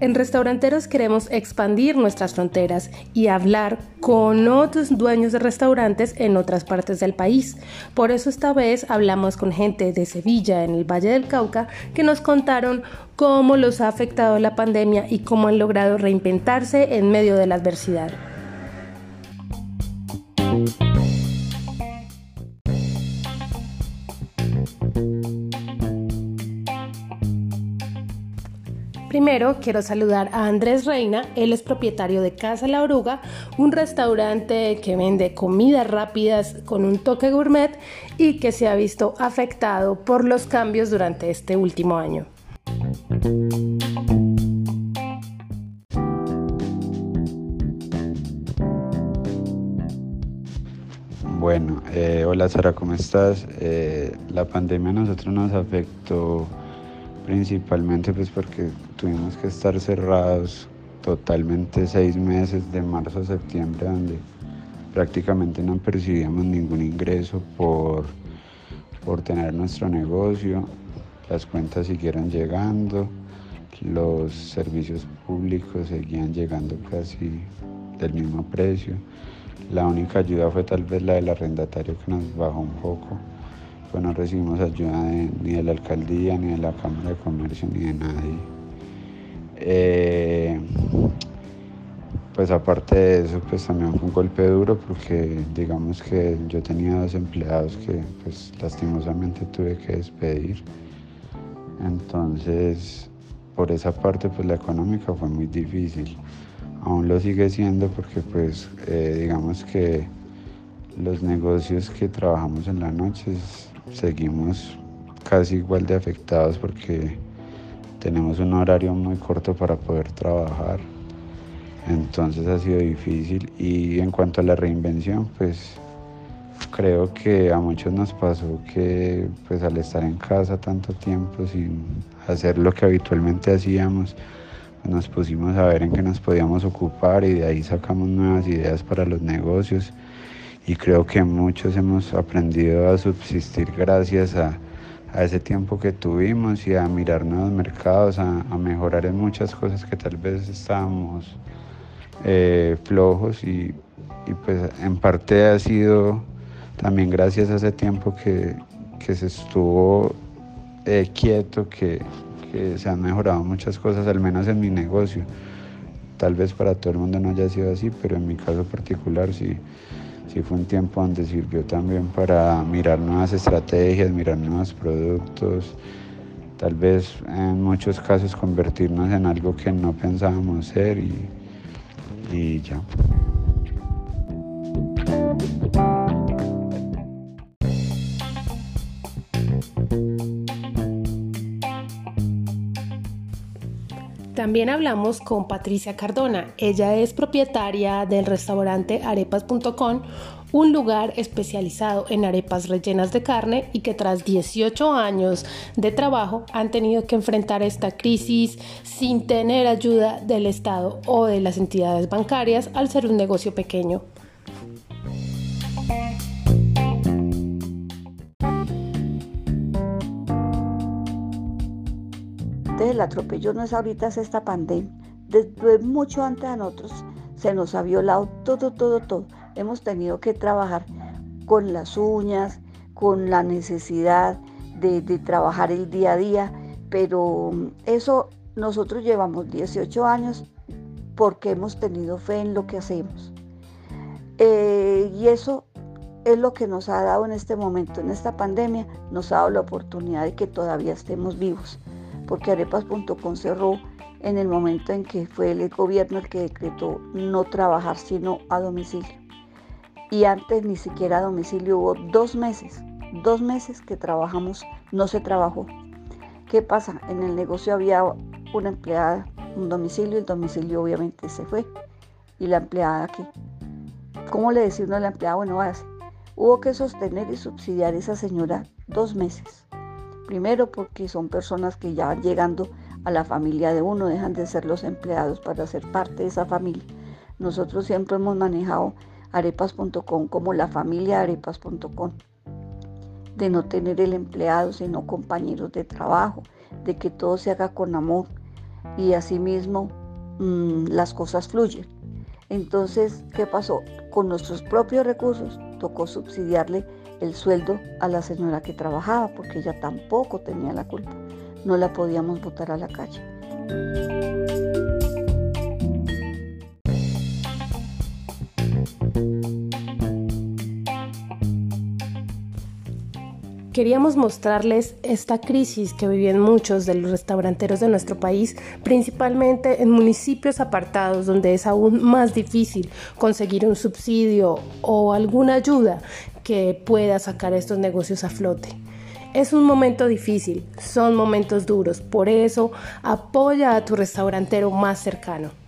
En Restauranteros queremos expandir nuestras fronteras y hablar con otros dueños de restaurantes en otras partes del país. Por eso esta vez hablamos con gente de Sevilla, en el Valle del Cauca, que nos contaron cómo los ha afectado la pandemia y cómo han logrado reinventarse en medio de la adversidad. Primero quiero saludar a Andrés Reina, él es propietario de Casa La Oruga, un restaurante que vende comidas rápidas con un toque gourmet y que se ha visto afectado por los cambios durante este último año. Bueno, eh, hola Sara, ¿cómo estás? Eh, la pandemia a nosotros nos afectó principalmente pues porque tuvimos que estar cerrados totalmente seis meses de marzo a septiembre donde prácticamente no percibíamos ningún ingreso por, por tener nuestro negocio, las cuentas siguieron llegando, los servicios públicos seguían llegando casi del mismo precio. La única ayuda fue tal vez la del arrendatario que nos bajó un poco pues no recibimos ayuda ni de la alcaldía, ni de la Cámara de Comercio, ni de nadie. Eh, pues aparte de eso, pues también fue un golpe duro porque digamos que yo tenía dos empleados que pues lastimosamente tuve que despedir. Entonces, por esa parte, pues la económica fue muy difícil. Aún lo sigue siendo porque pues eh, digamos que los negocios que trabajamos en la noche seguimos casi igual de afectados porque tenemos un horario muy corto para poder trabajar. Entonces ha sido difícil y en cuanto a la reinvención, pues creo que a muchos nos pasó que pues al estar en casa tanto tiempo sin hacer lo que habitualmente hacíamos, nos pusimos a ver en qué nos podíamos ocupar y de ahí sacamos nuevas ideas para los negocios y creo que muchos hemos aprendido a subsistir gracias a, ese tiempo que tuvimos y a mirar nuevos mercados, a, mejorar en muchas cosas que tal vez estábamos eh, flojos y, pues en parte ha sido también gracias a ese tiempo que, se estuvo eh, quieto, que, que se han mejorado muchas cosas, al menos en mi negocio. Tal vez para todo el mundo no haya sido así, pero en mi caso particular sí sí fue un tiempo donde sirvió también para mirar nuevas estrategias, mirar nuevos productos, tal vez en muchos casos convertirnos en algo que no pensábamos ser y, y ya. También hablamos con Patricia Cardona. Ella es propietaria del restaurante arepas.com, un lugar especializado en arepas rellenas de carne y que tras 18 años de trabajo han tenido que enfrentar esta crisis sin tener ayuda del Estado o de las entidades bancarias al ser un negocio pequeño. El atropello no es ahorita, es esta pandemia. Desde mucho antes a nosotros se nos ha violado todo, todo, todo. Hemos tenido que trabajar con las uñas, con la necesidad de, de trabajar el día a día, pero eso nosotros llevamos 18 años porque hemos tenido fe en lo que hacemos. Eh, y eso es lo que nos ha dado en este momento, en esta pandemia, nos ha dado la oportunidad de que todavía estemos vivos porque arepas.com cerró en el momento en que fue el gobierno el que decretó no trabajar sino a domicilio. Y antes ni siquiera a domicilio hubo dos meses, dos meses que trabajamos, no se trabajó. ¿Qué pasa? En el negocio había una empleada, un domicilio, el domicilio obviamente se fue. ¿Y la empleada qué? ¿Cómo le uno a la empleada? Bueno, hubo que sostener y subsidiar a esa señora dos meses. Primero porque son personas que ya van llegando a la familia de uno, dejan de ser los empleados para ser parte de esa familia. Nosotros siempre hemos manejado arepas.com como la familia arepas.com. de no tener el empleado, sino compañeros de trabajo, de que todo se haga con amor y asimismo mmm, las cosas fluyen. Entonces, ¿qué pasó? Con nuestros propios recursos tocó subsidiarle el sueldo a la señora que trabajaba, porque ella tampoco tenía la culpa. No la podíamos botar a la calle. Queríamos mostrarles esta crisis que viven muchos de los restauranteros de nuestro país, principalmente en municipios apartados donde es aún más difícil conseguir un subsidio o alguna ayuda que pueda sacar estos negocios a flote. Es un momento difícil, son momentos duros, por eso apoya a tu restaurantero más cercano.